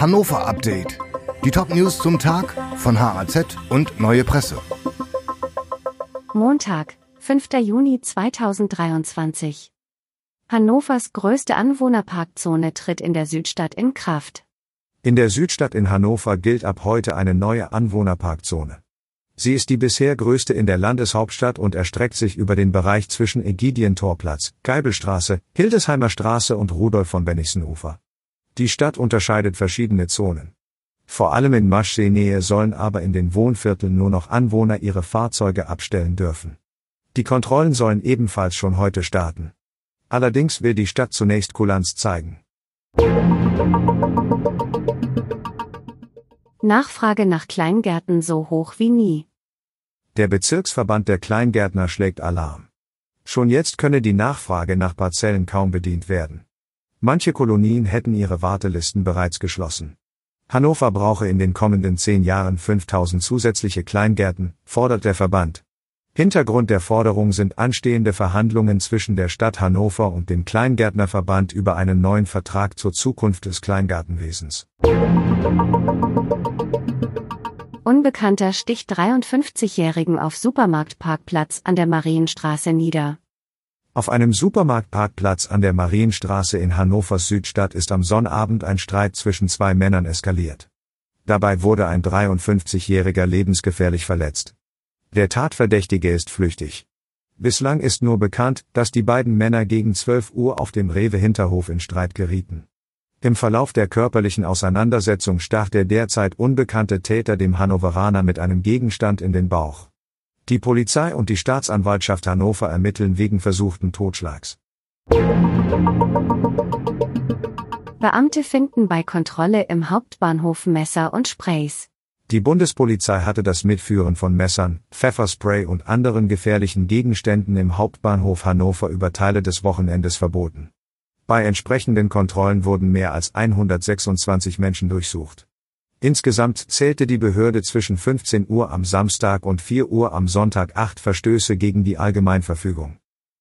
Hannover Update. Die Top-News zum Tag von HAZ und Neue Presse. Montag, 5. Juni 2023. Hannovers größte Anwohnerparkzone tritt in der Südstadt in Kraft. In der Südstadt in Hannover gilt ab heute eine neue Anwohnerparkzone. Sie ist die bisher größte in der Landeshauptstadt und erstreckt sich über den Bereich zwischen Ägidientorplatz, Geibelstraße, Hildesheimer Straße und Rudolf von Bennigsenufer. Die Stadt unterscheidet verschiedene Zonen. Vor allem in Maschsee-Nähe sollen aber in den Wohnvierteln nur noch Anwohner ihre Fahrzeuge abstellen dürfen. Die Kontrollen sollen ebenfalls schon heute starten. Allerdings will die Stadt zunächst Kulanz zeigen. Nachfrage nach Kleingärten so hoch wie nie. Der Bezirksverband der Kleingärtner schlägt Alarm. Schon jetzt könne die Nachfrage nach Parzellen kaum bedient werden. Manche Kolonien hätten ihre Wartelisten bereits geschlossen. Hannover brauche in den kommenden zehn Jahren 5000 zusätzliche Kleingärten, fordert der Verband. Hintergrund der Forderung sind anstehende Verhandlungen zwischen der Stadt Hannover und dem Kleingärtnerverband über einen neuen Vertrag zur Zukunft des Kleingartenwesens. Unbekannter sticht 53-Jährigen auf Supermarktparkplatz an der Marienstraße nieder. Auf einem Supermarktparkplatz an der Marienstraße in Hannovers Südstadt ist am Sonnabend ein Streit zwischen zwei Männern eskaliert. Dabei wurde ein 53-Jähriger lebensgefährlich verletzt. Der Tatverdächtige ist flüchtig. Bislang ist nur bekannt, dass die beiden Männer gegen 12 Uhr auf dem Rewe-Hinterhof in Streit gerieten. Im Verlauf der körperlichen Auseinandersetzung stach der derzeit unbekannte Täter dem Hannoveraner mit einem Gegenstand in den Bauch. Die Polizei und die Staatsanwaltschaft Hannover ermitteln wegen versuchten Totschlags. Beamte finden bei Kontrolle im Hauptbahnhof Messer und Sprays. Die Bundespolizei hatte das Mitführen von Messern, Pfefferspray und anderen gefährlichen Gegenständen im Hauptbahnhof Hannover über Teile des Wochenendes verboten. Bei entsprechenden Kontrollen wurden mehr als 126 Menschen durchsucht. Insgesamt zählte die Behörde zwischen 15 Uhr am Samstag und 4 Uhr am Sonntag acht Verstöße gegen die Allgemeinverfügung.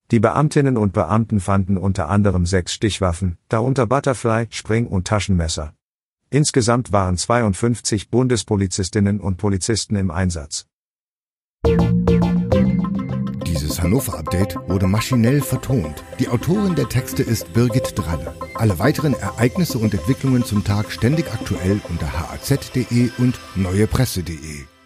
Die Beamtinnen und Beamten fanden unter anderem sechs Stichwaffen, darunter Butterfly, Spring- und Taschenmesser. Insgesamt waren 52 Bundespolizistinnen und Polizisten im Einsatz. Dieses Hannover-Update wurde maschinell vertont. Die Autorin der Texte ist Birgit Dralle. Alle weiteren Ereignisse und Entwicklungen zum Tag ständig aktuell unter haz.de und neuepresse.de.